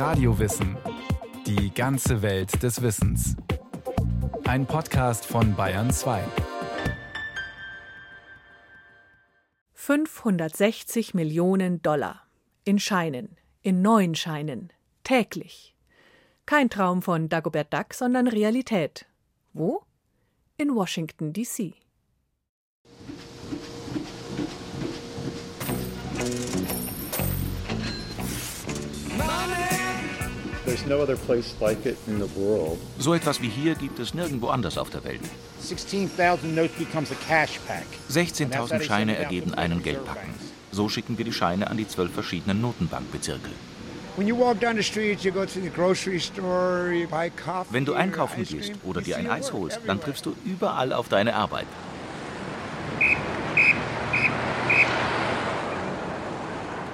Radiowissen. Die ganze Welt des Wissens. Ein Podcast von Bayern 2. 560 Millionen Dollar. In Scheinen, in neuen Scheinen, täglich. Kein Traum von Dagobert Duck, sondern Realität. Wo? In Washington, D.C. So etwas wie hier gibt es nirgendwo anders auf der Welt. 16.000 Scheine ergeben einen Geldpacken. So schicken wir die Scheine an die zwölf verschiedenen Notenbankbezirke. Wenn du einkaufen gehst oder dir ein Eis holst, dann triffst du überall auf deine Arbeit.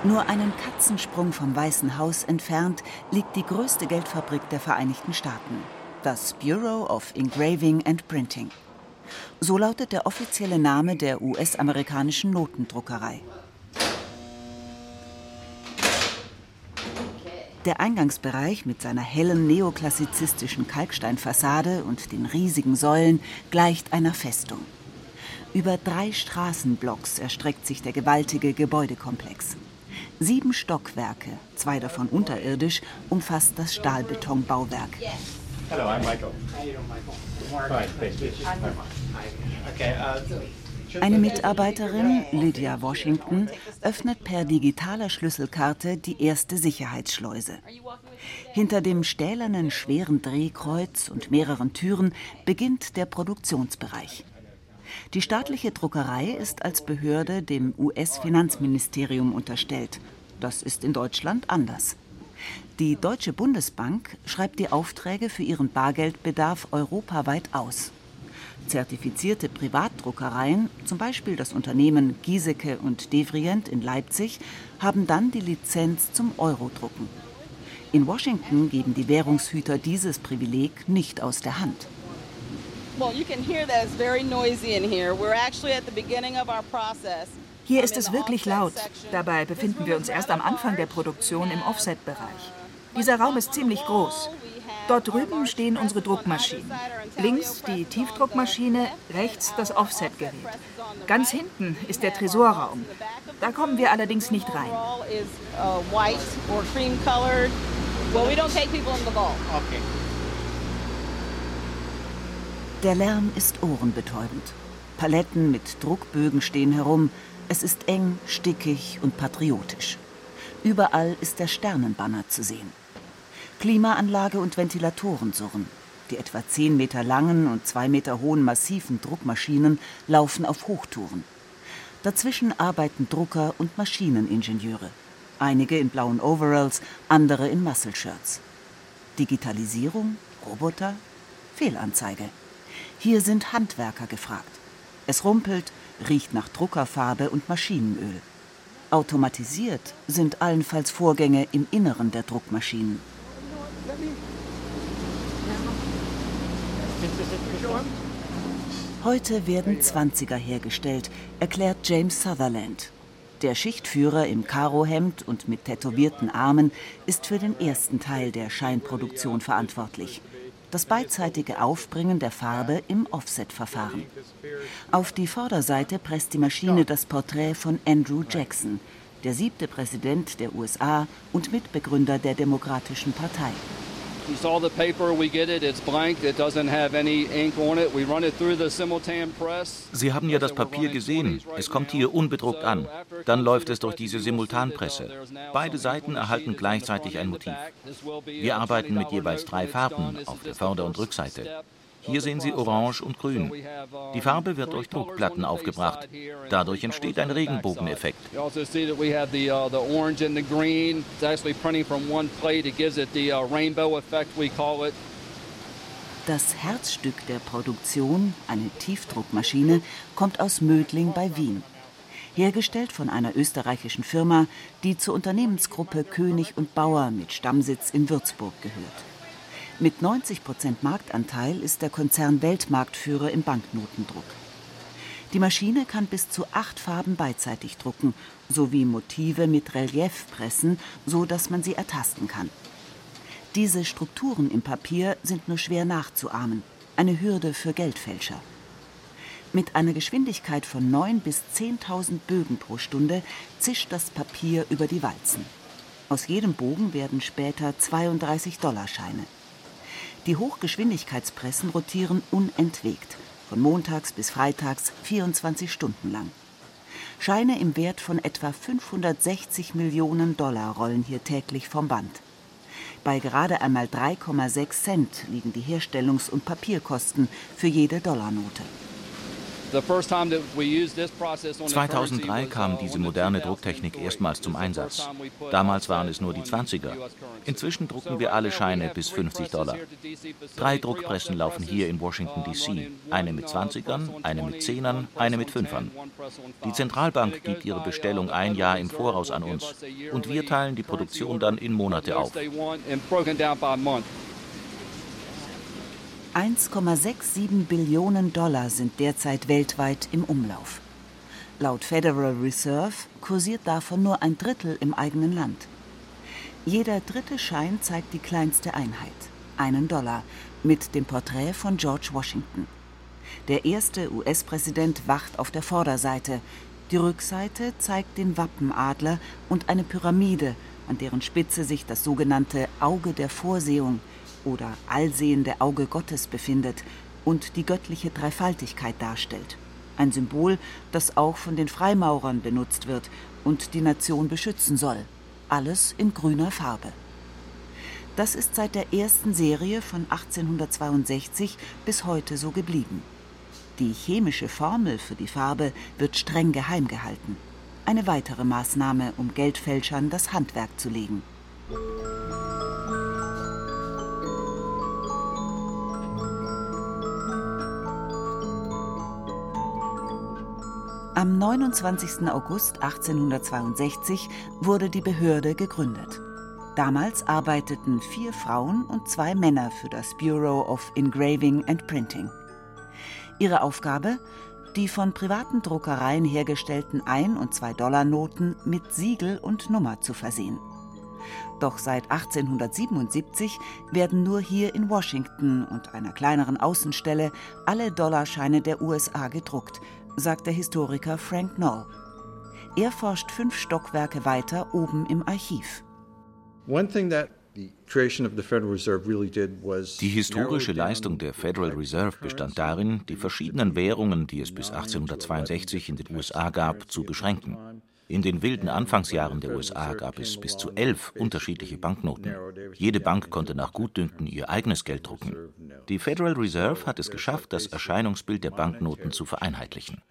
Nur einen Katzensprung vom Weißen Haus entfernt liegt die größte Geldfabrik der Vereinigten Staaten, das Bureau of Engraving and Printing. So lautet der offizielle Name der US-amerikanischen Notendruckerei. Der Eingangsbereich mit seiner hellen neoklassizistischen Kalksteinfassade und den riesigen Säulen gleicht einer Festung. Über drei Straßenblocks erstreckt sich der gewaltige Gebäudekomplex. Sieben Stockwerke, zwei davon unterirdisch, umfasst das Stahlbetonbauwerk. Hello, I'm Michael. Eine Mitarbeiterin, Lydia Washington, öffnet per digitaler Schlüsselkarte die erste Sicherheitsschleuse. Hinter dem stählernen schweren Drehkreuz und mehreren Türen beginnt der Produktionsbereich. Die staatliche Druckerei ist als Behörde dem US-Finanzministerium unterstellt. Das ist in Deutschland anders. Die Deutsche Bundesbank schreibt die Aufträge für ihren Bargeldbedarf europaweit aus. Zertifizierte Privatdruckereien, zum Beispiel das Unternehmen Giesecke und Devrient in Leipzig, haben dann die Lizenz zum Eurodrucken. In Washington geben die Währungshüter dieses Privileg nicht aus der Hand. Hier ist es wirklich laut. Dabei befinden wir uns erst am Anfang der Produktion im Offset-Bereich. Dieser Raum ist ziemlich groß. Dort drüben stehen unsere Druckmaschinen. Links die Tiefdruckmaschine, rechts das Offset-Gerät. Ganz hinten ist der Tresorraum. Da kommen wir allerdings nicht rein. Der Lärm ist ohrenbetäubend. Paletten mit Druckbögen stehen herum. Es ist eng, stickig und patriotisch. Überall ist der Sternenbanner zu sehen. Klimaanlage und Ventilatoren surren. Die etwa 10 Meter langen und 2 Meter hohen massiven Druckmaschinen laufen auf Hochtouren. Dazwischen arbeiten Drucker und Maschineningenieure. Einige in blauen Overalls, andere in Muscle-Shirts. Digitalisierung? Roboter? Fehlanzeige. Hier sind Handwerker gefragt. Es rumpelt, riecht nach Druckerfarbe und Maschinenöl. Automatisiert sind allenfalls Vorgänge im Inneren der Druckmaschinen. Heute werden Zwanziger hergestellt, erklärt James Sutherland. Der Schichtführer im Karohemd und mit tätowierten Armen ist für den ersten Teil der Scheinproduktion verantwortlich. Das beidseitige Aufbringen der Farbe im Offset-Verfahren. Auf die Vorderseite presst die Maschine das Porträt von Andrew Jackson, der siebte Präsident der USA und Mitbegründer der Demokratischen Partei. Sie haben ja das Papier gesehen. Es kommt hier unbedruckt an. Dann läuft es durch diese Simultanpresse. Beide Seiten erhalten gleichzeitig ein Motiv. Wir arbeiten mit jeweils drei Farben auf der Vorder- und Rückseite. Hier sehen Sie Orange und Grün. Die Farbe wird durch Druckplatten aufgebracht. Dadurch entsteht ein Regenbogeneffekt. Das Herzstück der Produktion, eine Tiefdruckmaschine, kommt aus Mödling bei Wien. Hergestellt von einer österreichischen Firma, die zur Unternehmensgruppe König und Bauer mit Stammsitz in Würzburg gehört. Mit 90 Prozent Marktanteil ist der Konzern Weltmarktführer im Banknotendruck. Die Maschine kann bis zu acht Farben beidseitig drucken, sowie Motive mit Relief pressen, so dass man sie ertasten kann. Diese Strukturen im Papier sind nur schwer nachzuahmen, eine Hürde für Geldfälscher. Mit einer Geschwindigkeit von 9 bis 10.000 Bögen pro Stunde zischt das Papier über die Walzen. Aus jedem Bogen werden später 32-Dollarscheine. Die Hochgeschwindigkeitspressen rotieren unentwegt, von montags bis freitags 24 Stunden lang. Scheine im Wert von etwa 560 Millionen Dollar rollen hier täglich vom Band. Bei gerade einmal 3,6 Cent liegen die Herstellungs- und Papierkosten für jede Dollarnote. 2003 kam diese moderne Drucktechnik erstmals zum Einsatz. Damals waren es nur die 20er. Inzwischen drucken wir alle Scheine bis 50 Dollar. Drei Druckpressen laufen hier in Washington, D.C. Eine mit 20ern, eine mit 10ern, eine mit 5ern. Die Zentralbank gibt ihre Bestellung ein Jahr im Voraus an uns und wir teilen die Produktion dann in Monate auf. 1,67 Billionen Dollar sind derzeit weltweit im Umlauf. Laut Federal Reserve kursiert davon nur ein Drittel im eigenen Land. Jeder dritte Schein zeigt die kleinste Einheit, einen Dollar, mit dem Porträt von George Washington. Der erste US-Präsident wacht auf der Vorderseite. Die Rückseite zeigt den Wappenadler und eine Pyramide, an deren Spitze sich das sogenannte Auge der Vorsehung – oder allsehende Auge Gottes befindet und die göttliche Dreifaltigkeit darstellt. Ein Symbol, das auch von den Freimaurern benutzt wird und die Nation beschützen soll. Alles in grüner Farbe. Das ist seit der ersten Serie von 1862 bis heute so geblieben. Die chemische Formel für die Farbe wird streng geheim gehalten. Eine weitere Maßnahme, um Geldfälschern das Handwerk zu legen. Am 29. August 1862 wurde die Behörde gegründet. Damals arbeiteten vier Frauen und zwei Männer für das Bureau of Engraving and Printing. Ihre Aufgabe? Die von privaten Druckereien hergestellten 1- und 2-Dollar-Noten mit Siegel und Nummer zu versehen. Doch seit 1877 werden nur hier in Washington und einer kleineren Außenstelle alle Dollarscheine der USA gedruckt, sagt der Historiker Frank Knoll. Er forscht fünf Stockwerke weiter oben im Archiv. Die historische Leistung der Federal Reserve bestand darin, die verschiedenen Währungen, die es bis 1862 in den USA gab, zu beschränken. In den wilden Anfangsjahren der USA gab es bis zu elf unterschiedliche Banknoten. Jede Bank konnte nach Gutdünken ihr eigenes Geld drucken. Die Federal Reserve hat es geschafft, das Erscheinungsbild der Banknoten zu vereinheitlichen.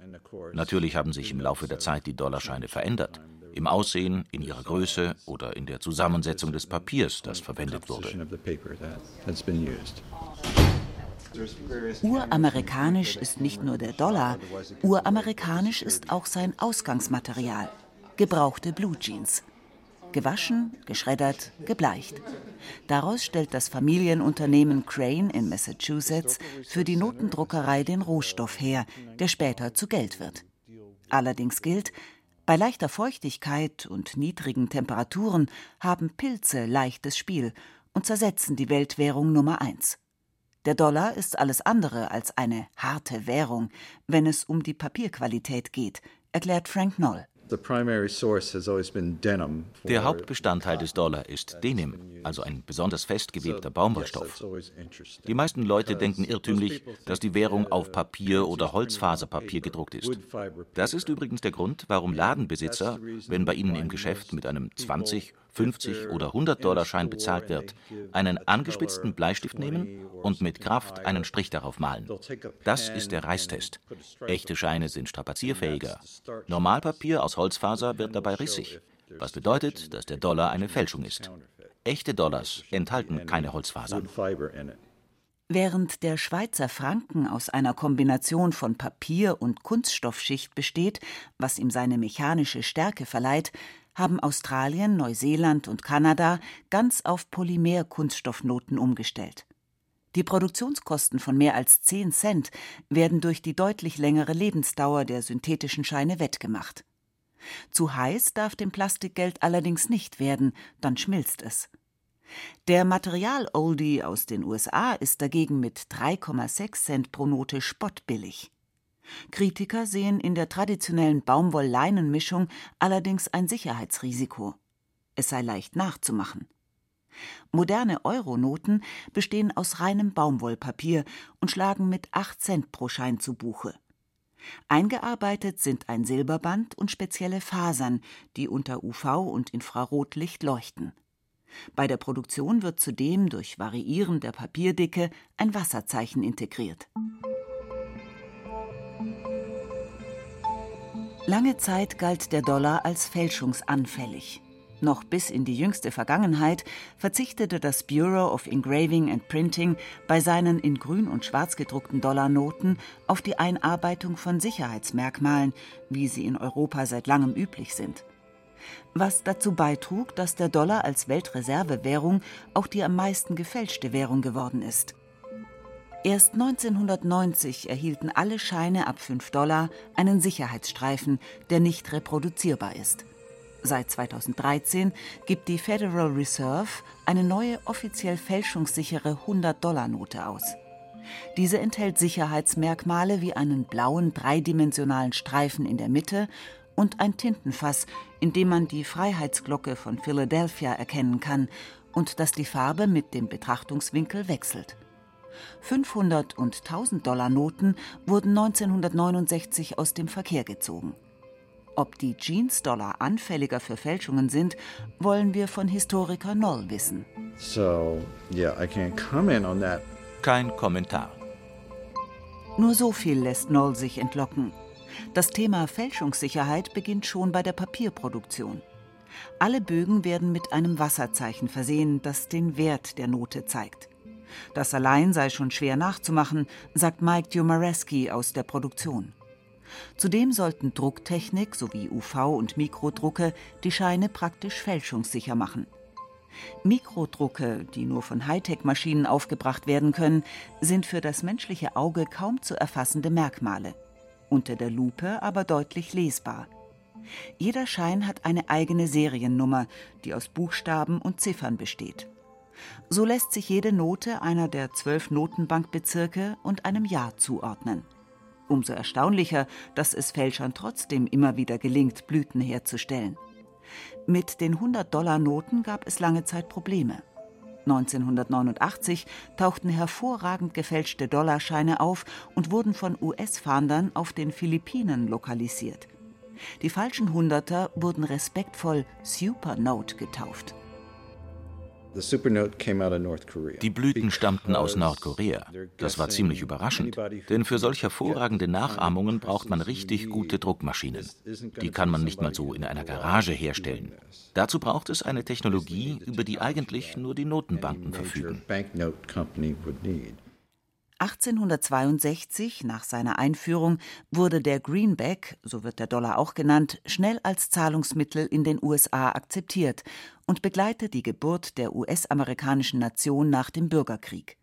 Natürlich haben sich im Laufe der Zeit die Dollarscheine verändert. Im Aussehen, in ihrer Größe oder in der Zusammensetzung des Papiers, das verwendet wurde. Uramerikanisch ist nicht nur der Dollar, uramerikanisch ist auch sein Ausgangsmaterial gebrauchte Blue Jeans. Gewaschen, geschreddert, gebleicht. Daraus stellt das Familienunternehmen Crane in Massachusetts für die Notendruckerei den Rohstoff her, der später zu Geld wird. Allerdings gilt, bei leichter Feuchtigkeit und niedrigen Temperaturen haben Pilze leichtes Spiel und zersetzen die Weltwährung Nummer eins. Der Dollar ist alles andere als eine harte Währung, wenn es um die Papierqualität geht, erklärt Frank Noll. Der Hauptbestandteil des Dollar ist Denim, also ein besonders festgewebter Baumwollstoff. Die meisten Leute denken irrtümlich, dass die Währung auf Papier oder Holzfaserpapier gedruckt ist. Das ist übrigens der Grund, warum Ladenbesitzer, wenn bei ihnen im Geschäft mit einem 20, 50 oder 100 Dollar Schein bezahlt wird, einen angespitzten Bleistift nehmen und mit Kraft einen Strich darauf malen. Das ist der Reißtest. Echte Scheine sind strapazierfähiger. Normalpapier aus Holzfaser wird dabei rissig, was bedeutet, dass der Dollar eine Fälschung ist. Echte Dollars enthalten keine Holzfasern. Während der Schweizer Franken aus einer Kombination von Papier und Kunststoffschicht besteht, was ihm seine mechanische Stärke verleiht, haben Australien, Neuseeland und Kanada ganz auf Polymer-Kunststoffnoten umgestellt. Die Produktionskosten von mehr als 10 Cent werden durch die deutlich längere Lebensdauer der synthetischen Scheine wettgemacht. Zu heiß darf dem Plastikgeld allerdings nicht werden, dann schmilzt es. Der Material-Oldie aus den USA ist dagegen mit 3,6 Cent pro Note spottbillig. Kritiker sehen in der traditionellen Baumwoll-Leinen-Mischung allerdings ein Sicherheitsrisiko. Es sei leicht nachzumachen. Moderne Euronoten bestehen aus reinem Baumwollpapier und schlagen mit 8 Cent pro Schein zu Buche. Eingearbeitet sind ein Silberband und spezielle Fasern, die unter UV- und Infrarotlicht leuchten. Bei der Produktion wird zudem durch Variieren der Papierdicke ein Wasserzeichen integriert. Lange Zeit galt der Dollar als fälschungsanfällig. Noch bis in die jüngste Vergangenheit verzichtete das Bureau of Engraving and Printing bei seinen in grün und schwarz gedruckten Dollarnoten auf die Einarbeitung von Sicherheitsmerkmalen, wie sie in Europa seit langem üblich sind. Was dazu beitrug, dass der Dollar als Weltreservewährung auch die am meisten gefälschte Währung geworden ist. Erst 1990 erhielten alle Scheine ab 5 Dollar einen Sicherheitsstreifen, der nicht reproduzierbar ist. Seit 2013 gibt die Federal Reserve eine neue offiziell fälschungssichere 100-Dollar-Note aus. Diese enthält Sicherheitsmerkmale wie einen blauen dreidimensionalen Streifen in der Mitte und ein Tintenfass, in dem man die Freiheitsglocke von Philadelphia erkennen kann und das die Farbe mit dem Betrachtungswinkel wechselt. 500 und 1000 Dollar Noten wurden 1969 aus dem Verkehr gezogen. Ob die Jeans-Dollar anfälliger für Fälschungen sind, wollen wir von Historiker Noll wissen. So, yeah, I can't comment on that. Kein Kommentar. Nur so viel lässt Noll sich entlocken. Das Thema Fälschungssicherheit beginnt schon bei der Papierproduktion. Alle Bögen werden mit einem Wasserzeichen versehen, das den Wert der Note zeigt. Das allein sei schon schwer nachzumachen, sagt Mike Dumareski aus der Produktion. Zudem sollten Drucktechnik sowie UV- und Mikrodrucke die Scheine praktisch fälschungssicher machen. Mikrodrucke, die nur von Hightech-Maschinen aufgebracht werden können, sind für das menschliche Auge kaum zu erfassende Merkmale, unter der Lupe aber deutlich lesbar. Jeder Schein hat eine eigene Seriennummer, die aus Buchstaben und Ziffern besteht. So lässt sich jede Note einer der zwölf Notenbankbezirke und einem Jahr zuordnen. Umso erstaunlicher, dass es Fälschern trotzdem immer wieder gelingt, Blüten herzustellen. Mit den 100-Dollar-Noten gab es lange Zeit Probleme. 1989 tauchten hervorragend gefälschte Dollarscheine auf und wurden von US-Fahndern auf den Philippinen lokalisiert. Die falschen Hunderter wurden respektvoll Supernote getauft. Die Blüten stammten aus Nordkorea. Das war ziemlich überraschend, denn für solch hervorragende Nachahmungen braucht man richtig gute Druckmaschinen. Die kann man nicht mal so in einer Garage herstellen. Dazu braucht es eine Technologie, über die eigentlich nur die Notenbanken verfügen. 1862, nach seiner Einführung, wurde der Greenback, so wird der Dollar auch genannt, schnell als Zahlungsmittel in den USA akzeptiert und begleitet die Geburt der US-amerikanischen Nation nach dem Bürgerkrieg.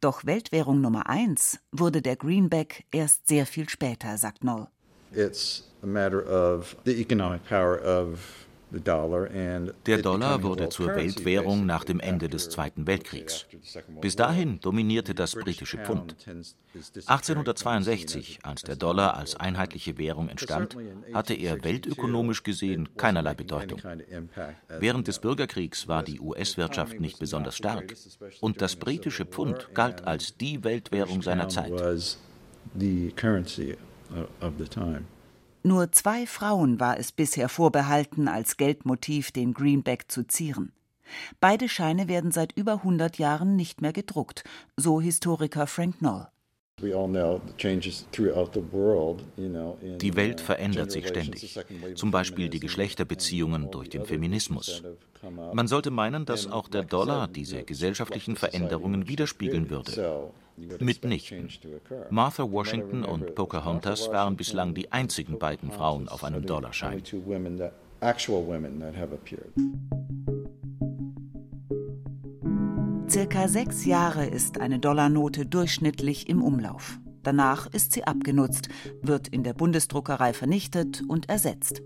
Doch Weltwährung Nummer eins wurde der Greenback erst sehr viel später, sagt Noll. It's a matter of the economic power of der Dollar wurde zur Weltwährung nach dem Ende des Zweiten Weltkriegs. Bis dahin dominierte das britische Pfund. 1862, als der Dollar als einheitliche Währung entstand, hatte er weltökonomisch gesehen keinerlei Bedeutung. Während des Bürgerkriegs war die US-Wirtschaft nicht besonders stark und das britische Pfund galt als die Weltwährung seiner Zeit. Nur zwei Frauen war es bisher vorbehalten, als Geldmotiv den Greenback zu zieren. Beide Scheine werden seit über 100 Jahren nicht mehr gedruckt, so Historiker Frank Knoll. Die Welt verändert sich ständig, zum Beispiel die Geschlechterbeziehungen durch den Feminismus. Man sollte meinen, dass auch der Dollar diese gesellschaftlichen Veränderungen widerspiegeln würde. Mitnichten. Martha Washington und Pocahontas waren bislang die einzigen beiden Frauen auf einem Dollarschein. Circa sechs Jahre ist eine Dollarnote durchschnittlich im Umlauf. Danach ist sie abgenutzt, wird in der Bundesdruckerei vernichtet und ersetzt.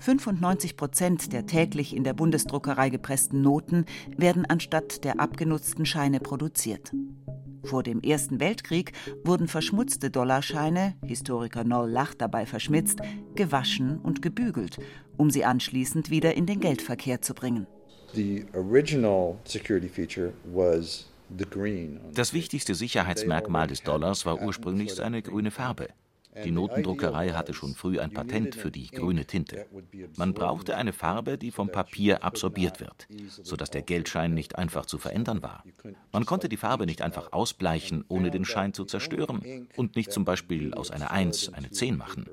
95 Prozent der täglich in der Bundesdruckerei gepressten Noten werden anstatt der abgenutzten Scheine produziert. Vor dem Ersten Weltkrieg wurden verschmutzte Dollarscheine, Historiker Noll lacht dabei verschmitzt, gewaschen und gebügelt, um sie anschließend wieder in den Geldverkehr zu bringen. Das wichtigste Sicherheitsmerkmal des Dollars war ursprünglich seine grüne Farbe. Die Notendruckerei hatte schon früh ein Patent für die grüne Tinte. Man brauchte eine Farbe, die vom Papier absorbiert wird, sodass der Geldschein nicht einfach zu verändern war. Man konnte die Farbe nicht einfach ausbleichen, ohne den Schein zu zerstören und nicht zum Beispiel aus einer 1 eine 10 machen.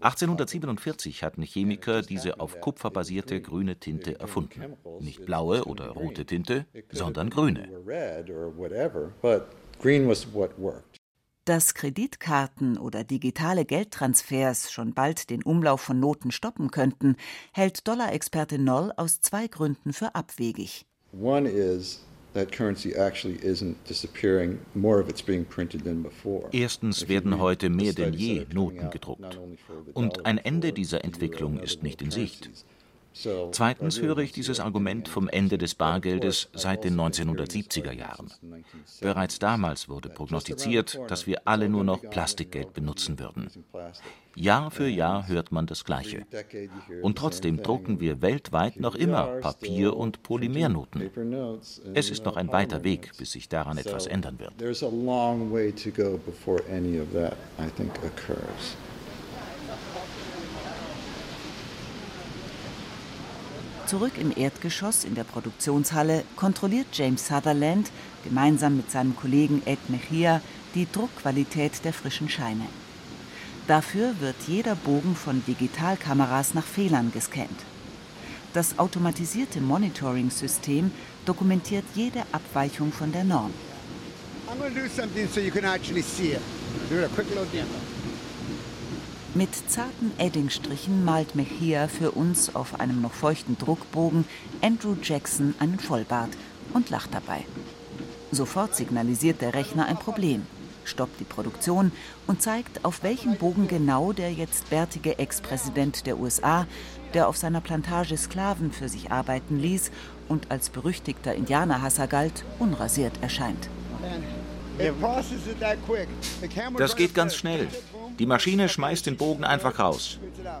1847 hatten Chemiker diese auf Kupfer basierte grüne Tinte erfunden. Nicht blaue oder rote Tinte, sondern grüne. Dass Kreditkarten oder digitale Geldtransfers schon bald den Umlauf von Noten stoppen könnten, hält Dollarexperte Noll aus zwei Gründen für abwegig. Erstens werden heute mehr denn je Noten gedruckt. Und ein Ende dieser Entwicklung ist nicht in Sicht. Zweitens höre ich dieses Argument vom Ende des Bargeldes seit den 1970er Jahren. Bereits damals wurde prognostiziert, dass wir alle nur noch Plastikgeld benutzen würden. Jahr für Jahr hört man das Gleiche. Und trotzdem drucken wir weltweit noch immer Papier- und Polymernoten. Es ist noch ein weiter Weg, bis sich daran etwas ändern wird. Zurück im Erdgeschoss in der Produktionshalle kontrolliert James Sutherland gemeinsam mit seinem Kollegen Ed Mejia die Druckqualität der frischen Scheine. Dafür wird jeder Bogen von Digitalkameras nach Fehlern gescannt. Das automatisierte Monitoring-System dokumentiert jede Abweichung von der Norm. I'm going to do something so you can actually see it. Do a quick load down. Mit zarten Eddingstrichen malt Mejia für uns auf einem noch feuchten Druckbogen Andrew Jackson einen Vollbart und lacht dabei. Sofort signalisiert der Rechner ein Problem, stoppt die Produktion und zeigt, auf welchem Bogen genau der jetzt bärtige Ex-Präsident der USA, der auf seiner Plantage Sklaven für sich arbeiten ließ und als berüchtigter Indianerhasser galt, unrasiert erscheint. Das geht ganz schnell. Die Maschine schmeißt den Bogen einfach raus.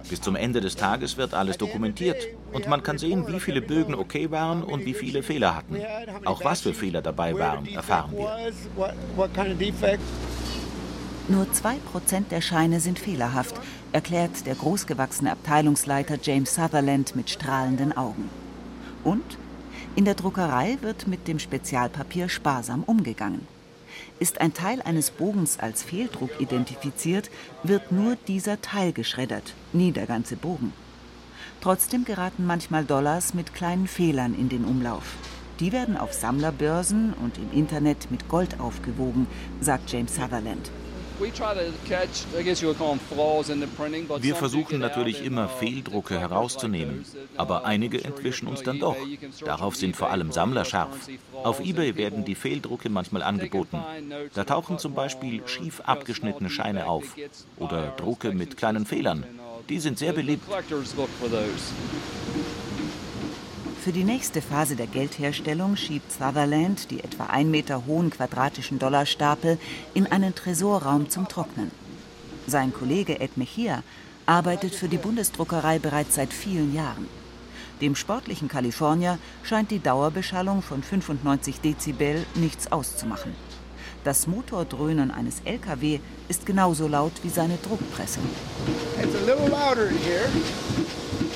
Bis zum Ende des Tages wird alles dokumentiert und man kann sehen, wie viele Bögen okay waren und wie viele Fehler hatten. Auch was für Fehler dabei waren, erfahren wir. Nur 2% der Scheine sind fehlerhaft, erklärt der großgewachsene Abteilungsleiter James Sutherland mit strahlenden Augen. Und in der Druckerei wird mit dem Spezialpapier sparsam umgegangen. Ist ein Teil eines Bogens als Fehldruck identifiziert, wird nur dieser Teil geschreddert, nie der ganze Bogen. Trotzdem geraten manchmal Dollars mit kleinen Fehlern in den Umlauf. Die werden auf Sammlerbörsen und im Internet mit Gold aufgewogen, sagt James Sutherland. Wir versuchen natürlich immer Fehldrucke herauszunehmen, aber einige entwischen uns dann doch. Darauf sind vor allem Sammler scharf. Auf eBay werden die Fehldrucke manchmal angeboten. Da tauchen zum Beispiel schief abgeschnittene Scheine auf oder Drucke mit kleinen Fehlern. Die sind sehr beliebt. Für die nächste Phase der Geldherstellung schiebt Sutherland die etwa ein Meter hohen quadratischen Dollarstapel in einen Tresorraum zum Trocknen. Sein Kollege Ed Mejia arbeitet für die Bundesdruckerei bereits seit vielen Jahren. Dem sportlichen Kalifornier scheint die Dauerbeschallung von 95 Dezibel nichts auszumachen. Das Motordröhnen eines LKW ist genauso laut wie seine Druckpresse.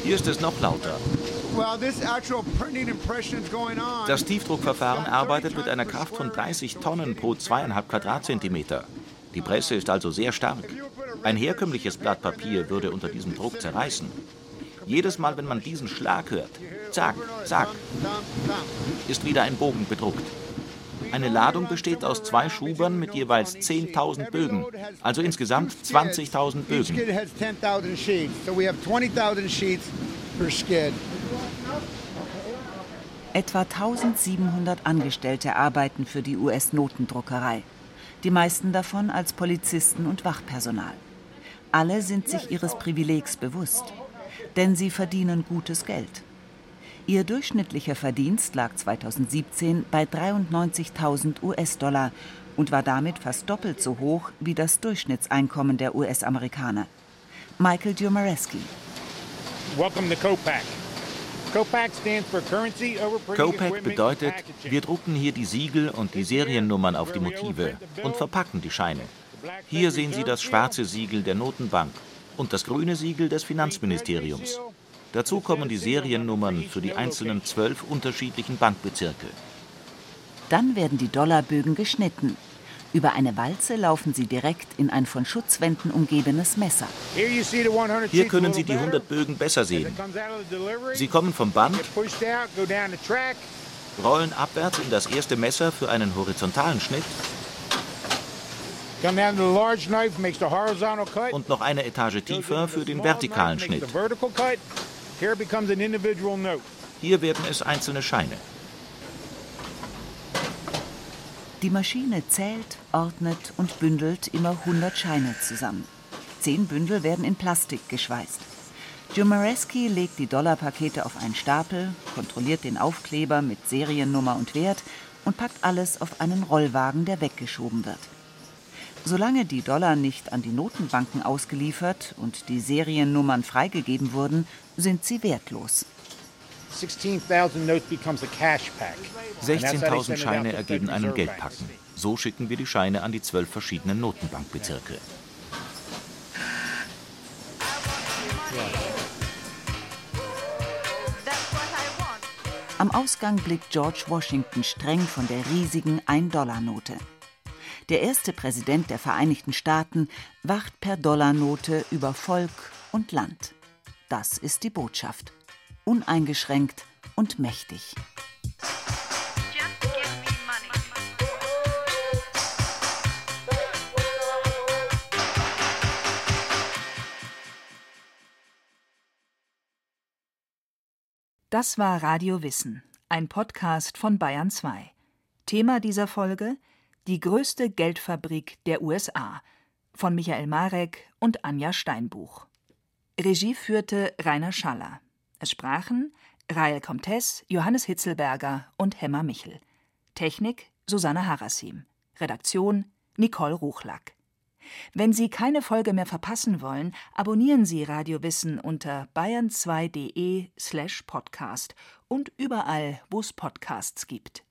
Hier ist es noch lauter. Das Tiefdruckverfahren arbeitet mit einer Kraft von 30 Tonnen pro zweieinhalb Quadratzentimeter. Die Presse ist also sehr stark. Ein herkömmliches Blatt Papier würde unter diesem Druck zerreißen. Jedes Mal, wenn man diesen Schlag hört, zack, zack, ist wieder ein Bogen bedruckt. Eine Ladung besteht aus zwei Schubern mit jeweils 10.000 Bögen, also insgesamt 20.000 Bögen. Etwa 1700 Angestellte arbeiten für die US-Notendruckerei, die meisten davon als Polizisten und Wachpersonal. Alle sind sich ihres Privilegs bewusst. Denn sie verdienen gutes Geld. Ihr durchschnittlicher Verdienst lag 2017 bei 93.000 US-Dollar und war damit fast doppelt so hoch wie das Durchschnittseinkommen der US-Amerikaner. Michael Dumareski. Welcome to COPAC. COPAC bedeutet, wir drucken hier die Siegel und die Seriennummern auf die Motive und verpacken die Scheine. Hier sehen Sie das schwarze Siegel der Notenbank und das grüne Siegel des Finanzministeriums. Dazu kommen die Seriennummern für die einzelnen zwölf unterschiedlichen Bankbezirke. Dann werden die Dollarbögen geschnitten. Über eine Walze laufen sie direkt in ein von Schutzwänden umgebenes Messer. Hier können Sie die 100 Bögen besser sehen. Sie kommen vom Band, rollen abwärts in das erste Messer für einen horizontalen Schnitt und noch eine Etage tiefer für den vertikalen Schnitt. Hier werden es einzelne Scheine. Die Maschine zählt, ordnet und bündelt immer 100 Scheine zusammen. Zehn Bündel werden in Plastik geschweißt. Jumareski legt die Dollarpakete auf einen Stapel, kontrolliert den Aufkleber mit Seriennummer und Wert und packt alles auf einen Rollwagen, der weggeschoben wird. Solange die Dollar nicht an die Notenbanken ausgeliefert und die Seriennummern freigegeben wurden, sind sie wertlos. 16.000 Scheine ergeben einen Geldpacken. So schicken wir die Scheine an die zwölf verschiedenen Notenbankbezirke. Am Ausgang blickt George Washington streng von der riesigen 1-Dollar-Note. Der erste Präsident der Vereinigten Staaten wacht per Dollarnote über Volk und Land. Das ist die Botschaft uneingeschränkt und mächtig. Das war Radio Wissen, ein Podcast von Bayern 2. Thema dieser Folge: Die größte Geldfabrik der USA von Michael Marek und Anja Steinbuch. Regie führte Rainer Schaller. Es sprachen Rael Comtes, Johannes Hitzelberger und Hemmer Michel. Technik Susanne Harasim. Redaktion Nicole Ruchlack. Wenn Sie keine Folge mehr verpassen wollen, abonnieren Sie Radio Wissen unter bayern2.de slash podcast und überall, wo es Podcasts gibt.